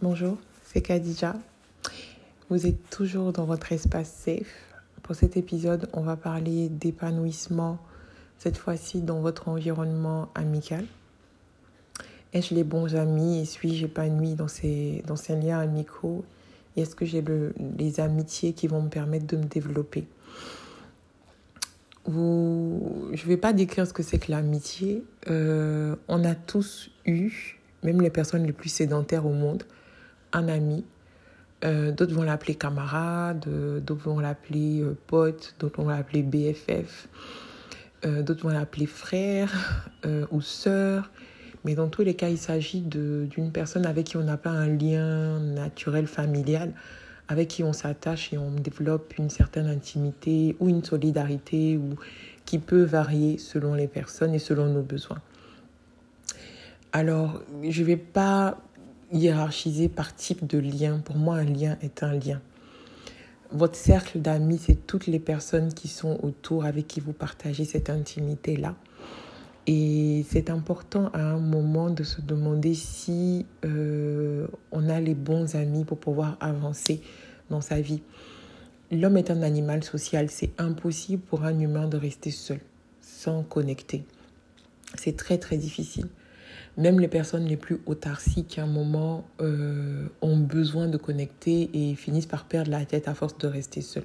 Bonjour, c'est Khadija. Vous êtes toujours dans votre espace safe. Pour cet épisode, on va parler d'épanouissement, cette fois-ci dans votre environnement amical. Ai-je les bons amis et suis-je épanoui dans ces, dans ces liens amicaux? Et est-ce que j'ai le, les amitiés qui vont me permettre de me développer? Je ne vais pas décrire ce que c'est que l'amitié. Euh, on a tous eu, même les personnes les plus sédentaires au monde, un ami. Euh, d'autres vont l'appeler camarade, euh, d'autres vont l'appeler euh, pote, d'autres vont l'appeler BFF, d'autres vont l'appeler frère ou sœur. Mais dans tous les cas, il s'agit d'une personne avec qui on n'a pas un lien naturel familial, avec qui on s'attache et on développe une certaine intimité ou une solidarité ou qui peut varier selon les personnes et selon nos besoins. Alors, je ne vais pas hiérarchisé par type de lien. Pour moi, un lien est un lien. Votre cercle d'amis, c'est toutes les personnes qui sont autour, avec qui vous partagez cette intimité-là. Et c'est important à un moment de se demander si euh, on a les bons amis pour pouvoir avancer dans sa vie. L'homme est un animal social. C'est impossible pour un humain de rester seul, sans connecter. C'est très très difficile. Même les personnes les plus autarciques, à un moment, euh, ont besoin de connecter et finissent par perdre la tête à force de rester seuls.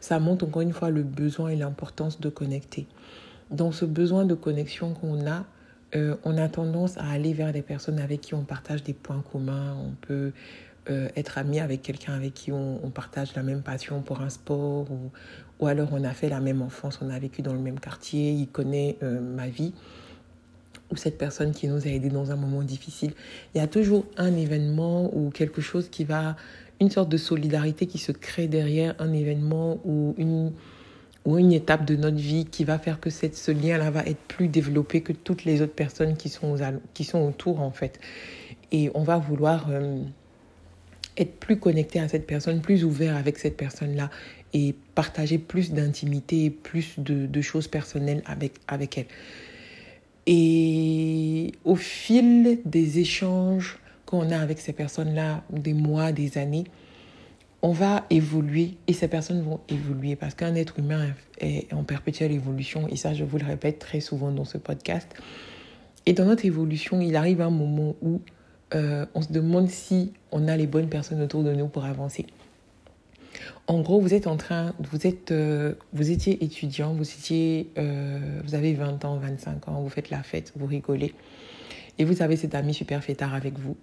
Ça montre encore une fois le besoin et l'importance de connecter. Dans ce besoin de connexion qu'on a, euh, on a tendance à aller vers des personnes avec qui on partage des points communs. On peut euh, être ami avec quelqu'un avec qui on, partage la même passion pour un sport ou, alors on a fait la même enfance, on a vécu dans le même quartier, il connaît ma vie ou cette personne qui nous a aidés dans un moment difficile. Il y a toujours un événement ou quelque chose qui va, une sorte de solidarité qui se crée derrière un événement ou une, ou une étape de notre vie qui va faire que cette, ce lien-là va être plus développé que toutes les autres personnes qui sont, aux, qui sont autour en fait. Et on va vouloir euh, être plus connecté à cette personne, plus ouvert avec cette personne-là et partager plus d'intimité, plus de, de choses personnelles avec, avec elle. Et au fil des échanges qu'on a avec ces personnes-là, des mois, des années, on va évoluer et ces personnes vont évoluer parce qu'un être humain est en perpétuelle évolution et ça, je vous le répète très souvent dans ce podcast. Et dans notre évolution, il arrive un moment où euh, on se demande si on a les bonnes personnes autour de nous pour avancer. En gros, vous êtes en train, vous êtes, euh, vous étiez étudiant, vous étiez, euh, vous avez 20 ans, 25 ans, vous faites la fête, vous rigolez, et vous avez cet ami super fêtard avec vous.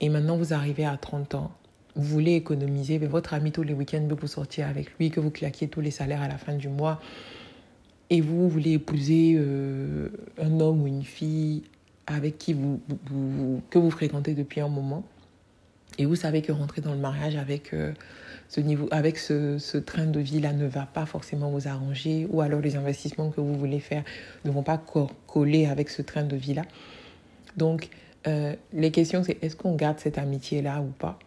Et maintenant, vous arrivez à 30 ans, vous voulez économiser, mais votre ami tous les week-ends veut vous sortir avec lui, que vous claquiez tous les salaires à la fin du mois, et vous voulez épouser euh, un homme ou une fille avec qui vous, que vous fréquentez depuis un moment, et vous savez que rentrer dans le mariage avec euh, ce niveau, avec ce, ce train de vie là ne va pas forcément vous arranger, ou alors les investissements que vous voulez faire ne vont pas co coller avec ce train de vie là. Donc euh, les questions c'est est-ce qu'on garde cette amitié là ou pas,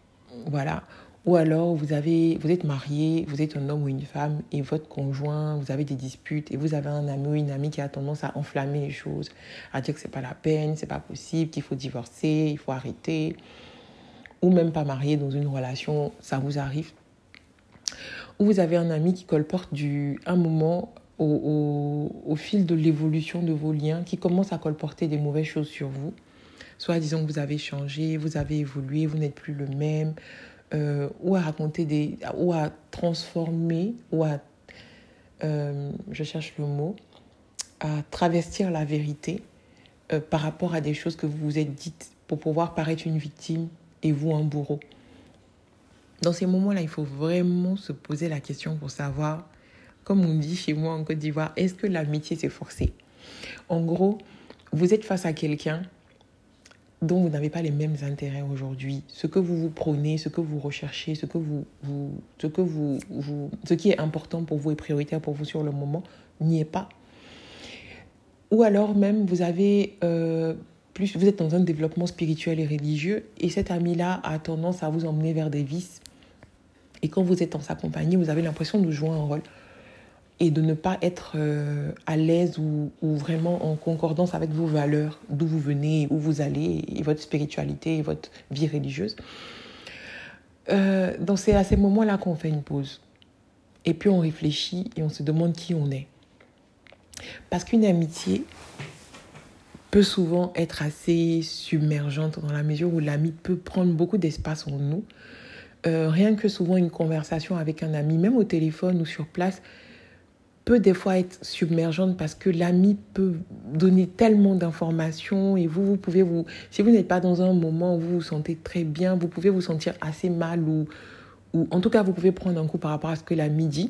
voilà. Ou alors vous avez, vous êtes marié, vous êtes un homme ou une femme et votre conjoint, vous avez des disputes et vous avez un ami ou une amie qui a tendance à enflammer les choses, à dire que c'est pas la peine, c'est pas possible, qu'il faut divorcer, il faut arrêter ou même pas marié dans une relation, ça vous arrive? Ou vous avez un ami qui colporte du, un moment au, au, fil de l'évolution de vos liens, qui commence à colporter des mauvaises choses sur vous? Soit disons que vous avez changé, vous avez évolué, vous n'êtes plus le même, euh, ou à raconter des, ou à transformer, ou à, euh, je cherche le mot, à travestir la vérité euh, par rapport à des choses que vous vous êtes dites pour pouvoir paraître une victime et vous un bourreau. Dans ces moments-là, il faut vraiment se poser la question pour savoir, comme on dit chez moi en Côte d'Ivoire, est-ce que l'amitié s'est forcée En gros, vous êtes face à quelqu'un dont vous n'avez pas les mêmes intérêts aujourd'hui. Ce que vous vous prônez, ce que vous recherchez, ce, que vous, ce, que vous, ce qui est important pour vous et prioritaire pour vous sur le moment n'y est pas. Ou alors même, vous avez... Euh, plus vous êtes dans un développement spirituel et religieux et cet ami-là a tendance à vous emmener vers des vices. Et quand vous êtes en sa compagnie, vous avez l'impression de jouer un rôle. et de ne pas être euh, à l'aise ou, vraiment en concordance avec vos valeurs, d'où vous venez, où vous allez, et votre spiritualité et votre vie religieuse. Euh, donc c'est à ces moments-là qu'on fait une pause. Et puis on réfléchit et on se demande qui on est. Parce qu'une amitié peut souvent être assez submergente dans la mesure où l'ami peut prendre beaucoup d'espace en nous. Euh, rien que souvent une conversation avec un ami, même au téléphone ou sur place, peut des fois être submergente parce que l'ami peut donner tellement d'informations et vous, vous pouvez vous, si vous n'êtes pas dans un moment où vous vous sentez très bien, vous pouvez vous sentir assez mal ou, ou en tout cas vous pouvez prendre un coup par rapport à ce que l'ami dit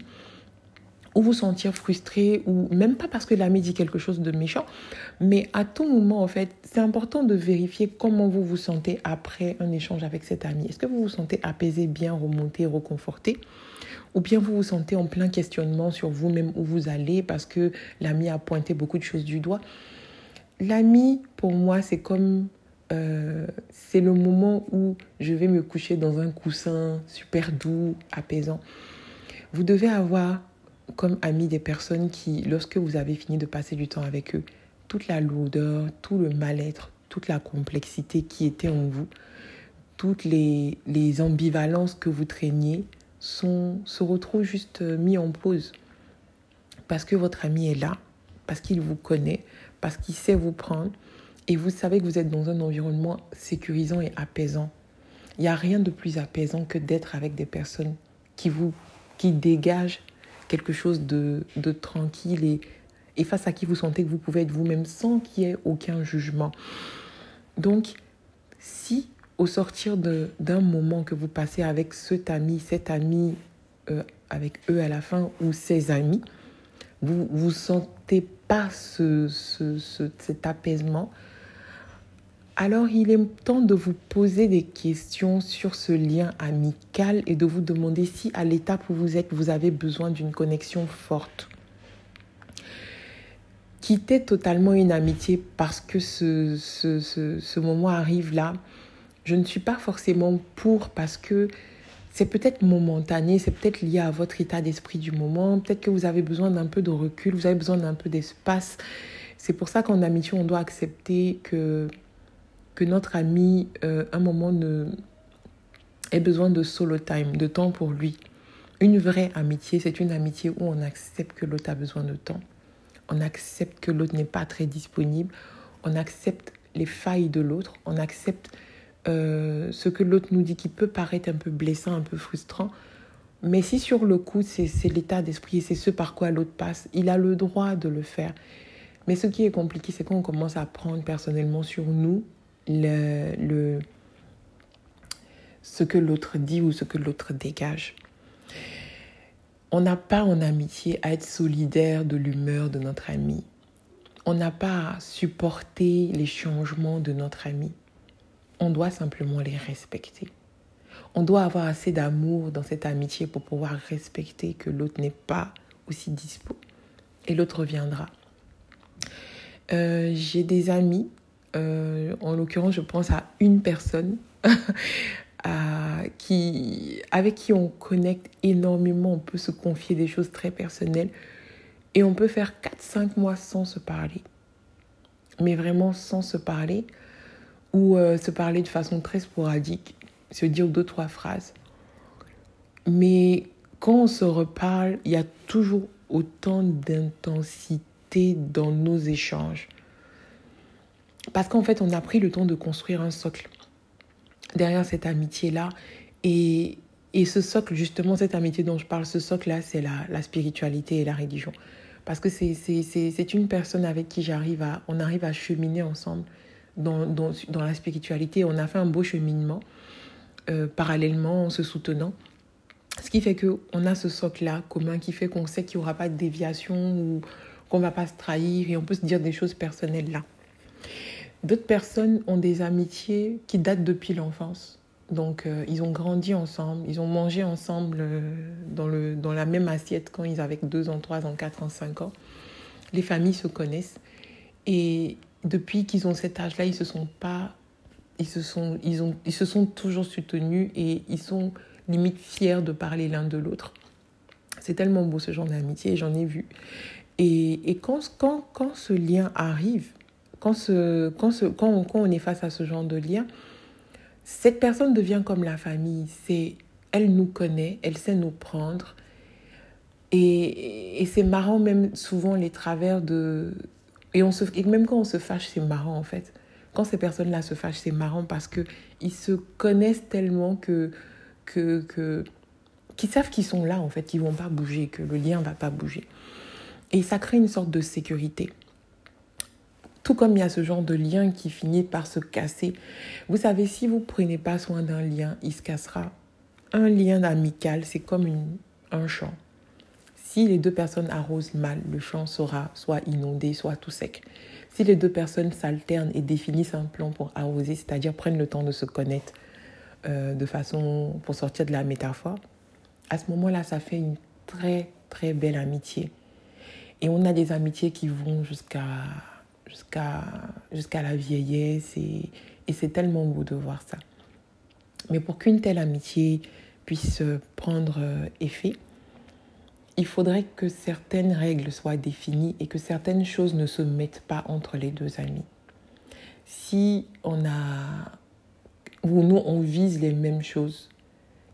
ou vous sentir frustré ou même pas parce que l'ami dit quelque chose de méchant, mais à tout moment en fait, c'est important de vérifier comment vous vous sentez après un échange avec cet ami. Est-ce que vous vous sentez apaisé, bien remonté, reconforté? Ou bien vous vous sentez en plein questionnement sur vous-même où vous allez parce que l'ami a pointé beaucoup de choses du doigt? L'ami, pour moi, c'est comme... Euh, c'est le moment où je vais me coucher dans un coussin super doux, apaisant. Vous devez avoir comme ami des personnes qui, lorsque vous avez fini de passer du temps avec eux, toute la lourdeur, tout le mal-être, toute la complexité qui était en vous, toutes les, les ambivalences que vous traîniez, sont, se retrouvent juste euh, mis en pause. Parce que votre ami est là, parce qu'il vous connaît, parce qu'il sait vous prendre, et vous savez que vous êtes dans un environnement sécurisant et apaisant. Il n'y a rien de plus apaisant que d'être avec des personnes qui vous qui dégagent quelque chose de, de tranquille et, et face à qui vous sentez que vous pouvez être vous-même sans qu'il y ait aucun jugement. Donc, si au sortir d'un moment que vous passez avec cet ami, cet ami euh, avec eux à la fin ou ses amis, vous ne sentez pas ce, ce, cet apaisement, alors il est temps de vous poser des questions sur ce lien amical et de vous demander si à l'étape où vous êtes, vous avez besoin d'une connexion forte. Quitter totalement une amitié parce que ce, ce, ce moment arrive là, je ne suis pas forcément pour parce que c'est peut-être momentané, c'est peut-être lié à votre état d'esprit du moment, peut-être que vous avez besoin d'un peu de recul, vous avez besoin d'un peu d'espace. C'est pour ça qu'en amitié, on doit accepter que, que notre ami, euh, un moment, ait besoin de solo time, de temps pour lui. Une vraie amitié, c'est une amitié où on accepte que l'autre a besoin de temps. On accepte que l'autre n'est pas très disponible. On accepte les failles de l'autre. On accepte euh, ce que l'autre nous dit qui peut paraître un peu blessant, un peu frustrant. Mais si sur le coup, c'est l'état d'esprit et c'est ce par quoi l'autre passe, il a le droit de le faire. Mais ce qui est compliqué, c'est quand on commence à prendre personnellement sur nous le, le ce que l'autre dit ou ce que l'autre dégage. On n'a pas en amitié à être solidaire de l'humeur de notre ami. On n'a pas à supporter les changements de notre ami on doit simplement les respecter. On doit avoir assez d'amour dans cette amitié pour pouvoir respecter que l'autre n'est pas aussi dispo. Et l'autre reviendra. Euh, j'ai des amis, euh, en l'occurrence je pense à une personne qui, avec qui on connecte énormément, on peut se confier des choses très personnelles et on peut faire 4-5 mois sans se parler. Mais vraiment sans se parler ou euh, se parler de façon très sporadique, se dire deux, trois phrases. Mais quand on se reparle, il y a toujours autant d'intensité dans nos échanges. Parce qu'en fait, on a pris le temps de construire un socle derrière cette amitié-là. Et, et ce socle, justement, cette amitié dont je parle, ce socle-là, c'est la, spiritualité et la religion. Parce que c'est une personne avec qui j'arrive à, on arrive à cheminer ensemble dans, dans, dans, la spiritualité. On a fait un beau cheminement euh, parallèlement en se soutenant. Ce qui fait qu'on a ce socle-là commun qui fait qu'on sait qu'il n'y aura pas de déviation ou qu'on ne va pas se trahir et on peut se dire des choses personnelles là. D'autres personnes ont des amitiés qui datent depuis l'enfance. Donc, euh, ils ont grandi ensemble, ils ont mangé ensemble euh, dans, le, dans la même assiette quand ils avaient 2 ans, 3 ans, 4 ans, 5 ans. Les familles se connaissent. Et depuis qu'ils ont cet âge-là, ils se sont pas, ils se sont, ils ont, ils se sont toujours soutenus et ils sont limite fiers de parler l'un de l'autre. C'est tellement beau ce genre d'amitié, j'en ai vu. Et, et quand, quand, quand, ce lien arrive, quand, ce, quand, ce, quand, on, quand on est face à ce genre de lien, cette personne devient comme la famille. C'est, elle nous connaît, elle sait nous prendre. Et, et c'est marrant même souvent les travers de... Et, on se, et même quand on se fâche, c'est marrant en fait. Quand ces personnes-là se fâchent, c'est marrant parce qu'ils se connaissent tellement que... que, que qu'ils savent qu'ils sont là en fait, qu'ils vont pas bouger, que le lien va pas bouger. Et ça crée une sorte de sécurité. Tout comme il y a ce genre de lien qui finit par se casser. Vous savez, si vous prenez pas soin d'un lien, il se cassera. Un lien amical, c'est comme un champ. Si les deux personnes arrosent mal, le champ sera soit inondé, soit tout sec. Si les deux personnes s'alternent et définissent un plan pour arroser, c'est-à-dire prennent le temps de se connaître euh, de façon pour sortir de la métaphore, à ce moment-là, ça fait une très très belle amitié. Et on a des amitiés qui vont jusqu'à jusqu'à la vieillesse et, et c'est tellement beau de voir ça. Mais pour qu'une telle amitié puisse prendre euh, effet, il faudrait que certaines règles soient définies et que certaines choses ne se mettent pas entre les deux amis. Si on a ou nous on vise les mêmes choses,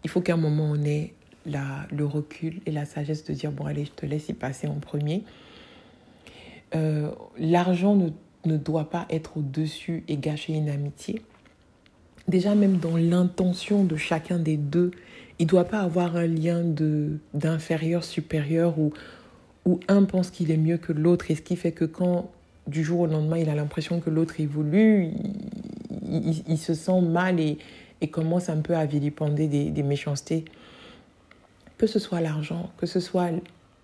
il faut qu'à un moment on ait la, le recul et la sagesse de dire bon allez je te laisse y passer en premier euh, l'argent ne, ne, doit pas être au-dessus et gâcher une amitié. Déjà, même dans l'intention de chacun des deux, il ne doit pas avoir un lien d'inférieur-supérieur où, où un pense qu'il est mieux que l'autre et ce qui fait que quand du jour au lendemain il a l'impression que l'autre évolue, il, il, se sent mal et, et, commence un peu à vilipender des méchancetés. Que ce soit l'argent, que ce soit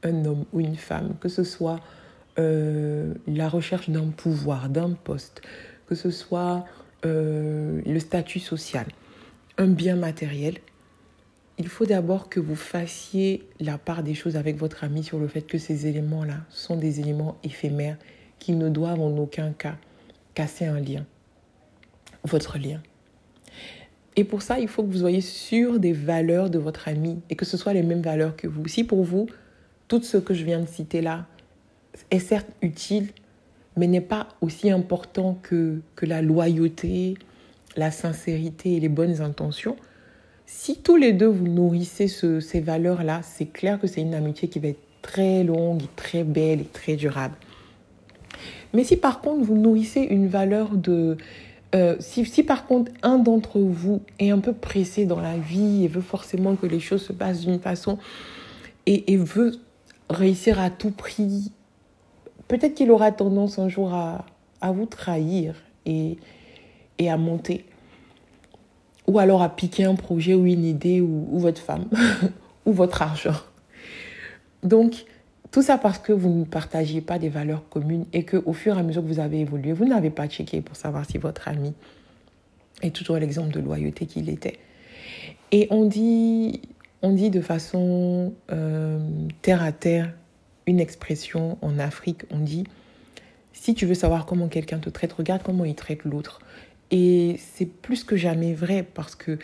un homme ou une femme, que ce soit euh, la recherche d'un pouvoir, d'un poste, que ce soit euh, le statut social, un bien matériel, il faut d'abord que vous fassiez la part des choses avec votre ami sur le fait que ces éléments-là sont des éléments éphémères qui ne doivent en aucun cas casser un lien, votre lien. Et pour ça, il faut que vous soyez sûr des valeurs de votre ami et que ce soit les mêmes valeurs que vous. Si pour vous, tout ce que je viens de citer là, est certes utile, mais n'est pas aussi important que, que la loyauté, la sincérité et les bonnes intentions. Si tous les deux vous nourrissez ce, ces valeurs-là, c'est clair que c'est une amitié qui va être très longue, très belle et très durable. Mais si par contre vous nourrissez une valeur de... Euh, si, si par contre un d'entre vous est un peu pressé dans la vie et veut forcément que les choses se passent d'une façon et veut réussir à tout prix peut-être qu'il aura tendance un jour à, vous trahir et, à monter. Ou alors à piquer un projet ou une idée ou, votre femme ou votre argent. Donc, tout ça parce que vous ne partagiez pas des valeurs communes et que au fur et à mesure que vous avez évolué, vous n'avez pas checké pour savoir si votre ami est toujours l'exemple de loyauté qu'il était. Et on dit, on dit de façon euh, terre à terre une expression en Afrique, on dit si tu veux savoir comment quelqu'un te traite, regarde comment il traite l'autre. Et c'est plus que jamais vrai parce que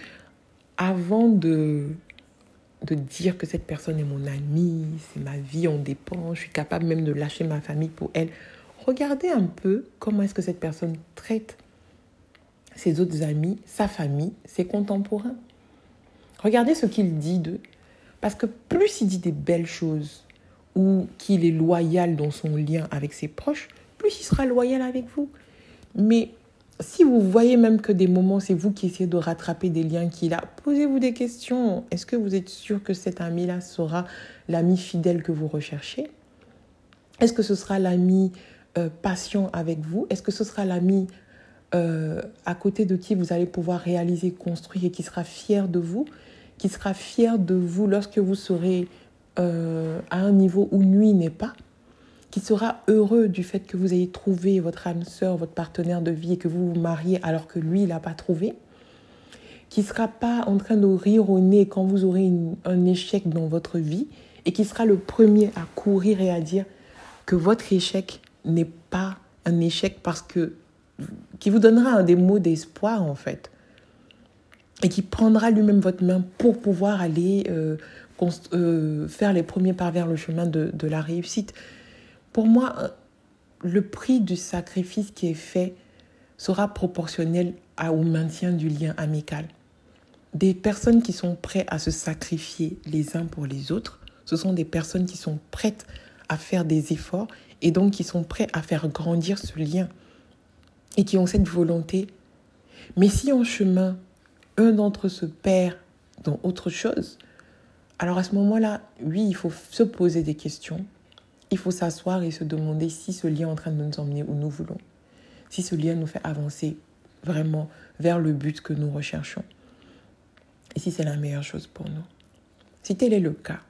avant de, de dire que cette personne est mon amie, c'est ma vie, on dépend, je suis capable même de lâcher ma famille pour elle, regardez un peu comment est-ce que cette personne traite ses autres amis, sa famille, ses contemporains. Regardez ce qu'il dit d'eux. Parce que plus il dit des belles choses, ou qu'il est loyal dans son lien avec ses proches, plus il sera loyal avec vous. Mais si vous voyez même que des moments, c'est vous qui essayez de rattraper des liens qu'il a, posez-vous des questions. Est-ce que vous êtes sûr que cet ami-là sera l'ami fidèle que vous recherchez? Est-ce que ce sera l'ami euh, patient avec vous? Est-ce que ce sera l'ami euh, à côté de qui vous allez pouvoir réaliser, construire et qui sera fier de vous? Qui sera fier de vous lorsque vous serez euh, à un niveau où nuit n'est pas, qui sera heureux du fait que vous ayez trouvé votre âme sœur, votre partenaire de vie et que vous vous mariez alors que lui, il n'a pas trouvé, qui ne sera pas en train de rire au nez quand vous aurez un échec dans votre vie et qui sera le premier à courir et à dire que votre échec n'est pas un échec parce que qui vous donnera un des mots d'espoir en fait et qui prendra lui-même votre main pour pouvoir aller euh, euh, faire les premiers pas vers le chemin de, de la réussite. Pour moi, euh, le prix du sacrifice qui est fait sera proportionnel au maintien du lien amical. Des personnes qui sont prêtes à se sacrifier les uns pour les autres, ce sont des personnes qui sont prêtes à faire des efforts et donc qui sont prêts à faire grandir ce lien et qui ont cette volonté. Mais si en chemin, un d'entre eux se perd dans autre chose, alors à ce moment-là, oui, il faut se poser des questions. Il faut s'asseoir et se demander si ce lien est en train de nous emmener où nous voulons. Si ce lien nous fait avancer vraiment vers le but que nous recherchons. Et si c'est la meilleure chose pour nous. Si tel est le cas,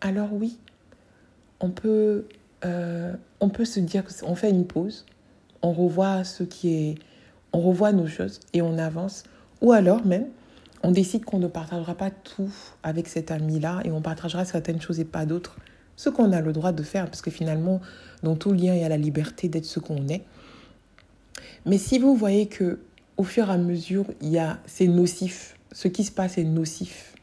alors oui, on peut, euh, on peut se dire qu'on fait une pause, on revoit ce qui est, on revoit nos choses et on avance. Ou alors même, on décide qu'on ne partagera pas tout avec cet ami-là et on partagera certaines choses et pas d'autres. Ce qu'on a le droit de faire, parce que finalement, dans tout lien, il y a la liberté d'être ce qu'on est. Mais si vous voyez que au fur et à mesure, il y a, c'est nocif, ce qui se passe est nocif,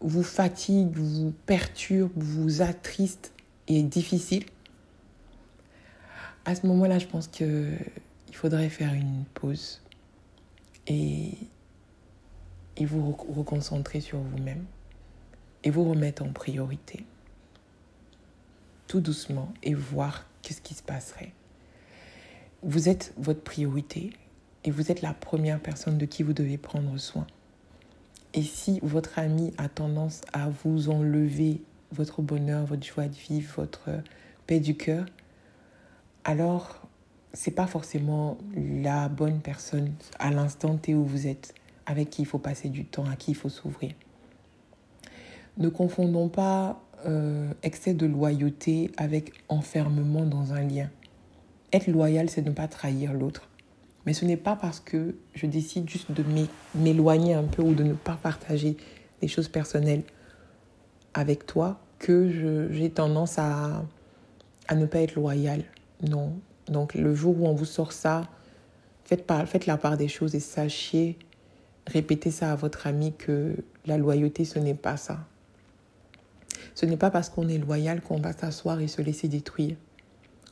vous fatigue, vous perturbe, vous attriste et est difficile, à ce moment-là, je pense qu'il faudrait faire une pause et, et vous reconcentrer sur vous-même et vous remettre en priorité. Tout doucement et voir qu'est-ce qui se passerait. Vous êtes votre priorité et vous êtes la première personne de qui vous devez prendre soin. Et si votre ami a tendance à vous enlever votre bonheur, votre joie de vivre, votre paix du cœur, alors c'est pas forcément la bonne personne à l'instant T où vous êtes, avec qui il faut passer du temps, à qui il faut s'ouvrir. Ne confondons pas euh, excès de loyauté avec enfermement dans un lien. Être loyal, c'est ne pas trahir l'autre. Mais ce n'est pas parce que je décide juste de m'éloigner un peu ou de ne pas partager des choses personnelles avec toi que j'ai tendance à, ne pas être loyal. Non. Donc le jour où on vous sort ça, faites, faites la part des choses et sachez, répétez ça à votre ami que la loyauté, ce n'est pas ça. Ce n'est pas parce qu'on est loyal qu'on va s'asseoir et se laisser détruire,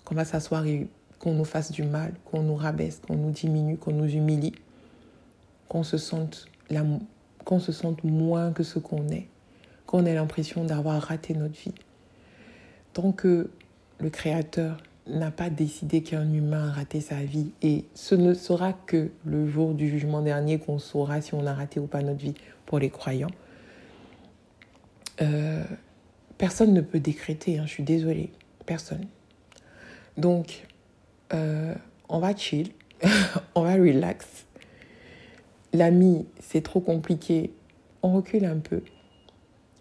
qu'on va s'asseoir et qu'on nous fasse du mal, qu'on nous rabaisse, qu'on nous diminue, qu'on nous humilie, qu'on se sente qu'on se sente moins que ce qu'on est, qu'on ait l'impression d'avoir raté notre vie. Tant que le Créateur n'a pas décidé qu'un humain a raté sa vie, et ce ne sera que le jour du jugement dernier qu'on saura si on a raté ou pas notre vie pour les croyants. Euh, personne ne peut décréter, hein, je suis désolée, personne. Donc, euh, on va chill, on va relax. L'ami, c'est trop compliqué, on recule un peu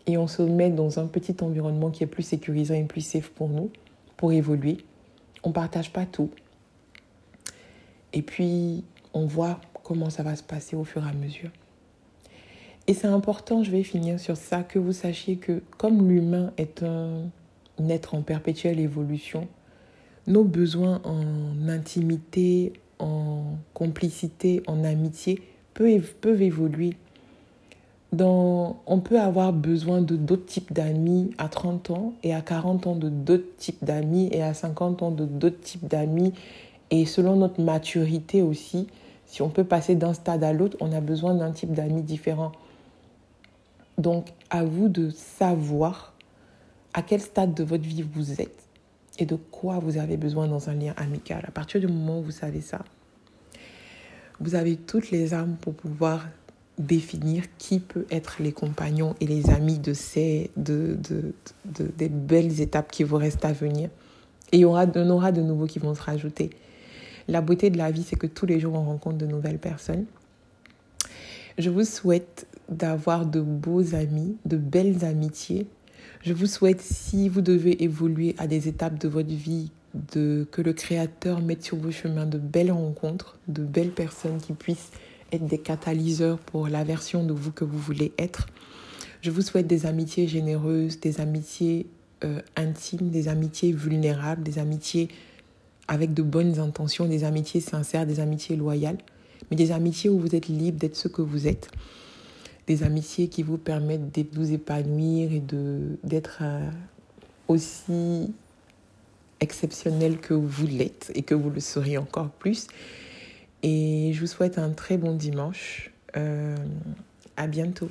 et on se met dans un petit environnement qui est plus sécurisant et plus safe pour nous, pour évoluer. On ne partage pas tout. Et puis, on voit comment ça va se passer au fur et à mesure. Et c'est important, je vais finir sur ça, que vous sachiez que comme l'humain est un être en perpétuelle évolution, nos besoins en intimité, en complicité, en amitié peuvent, peuvent évoluer. On peut avoir besoin de d'autres types d'amis à 30 ans et à 40 ans de d'autres types d'amis et à 50 ans de d'autres types d'amis. Et selon notre maturité aussi, si on peut passer d'un stade à l'autre, on a besoin d'un type d'amis différent. Donc à vous de savoir à quel stade de votre vie vous êtes et de quoi vous avez besoin dans un lien amical. À partir du moment où vous savez ça, vous avez toutes les armes pour pouvoir définir qui peut être les compagnons et les amis de ces de, de, de, des belles étapes qui vous restent à venir. Et il y aura, en aura de nouveaux qui vont se rajouter. La beauté de la vie, c'est que tous les jours, on rencontre de nouvelles personnes. Je vous souhaite d'avoir de beaux amis, de belles amitiés, je vous souhaite, si vous devez évoluer à des étapes de votre vie, de, que le Créateur mette sur vos chemins de belles rencontres, de belles personnes qui puissent être des catalyseurs pour la version de vous que vous voulez être. Je vous souhaite des amitiés généreuses, des amitiés euh, intimes, des amitiés vulnérables, des amitiés avec de bonnes intentions, des amitiés sincères, des amitiés loyales, mais des amitiés où vous êtes libre d'être ce que vous êtes. Des amitiés qui vous permettent de vous épanouir et d'être euh, aussi exceptionnel que vous l'êtes et que vous le serez encore plus. Et je vous souhaite un très bon dimanche. Euh, à bientôt.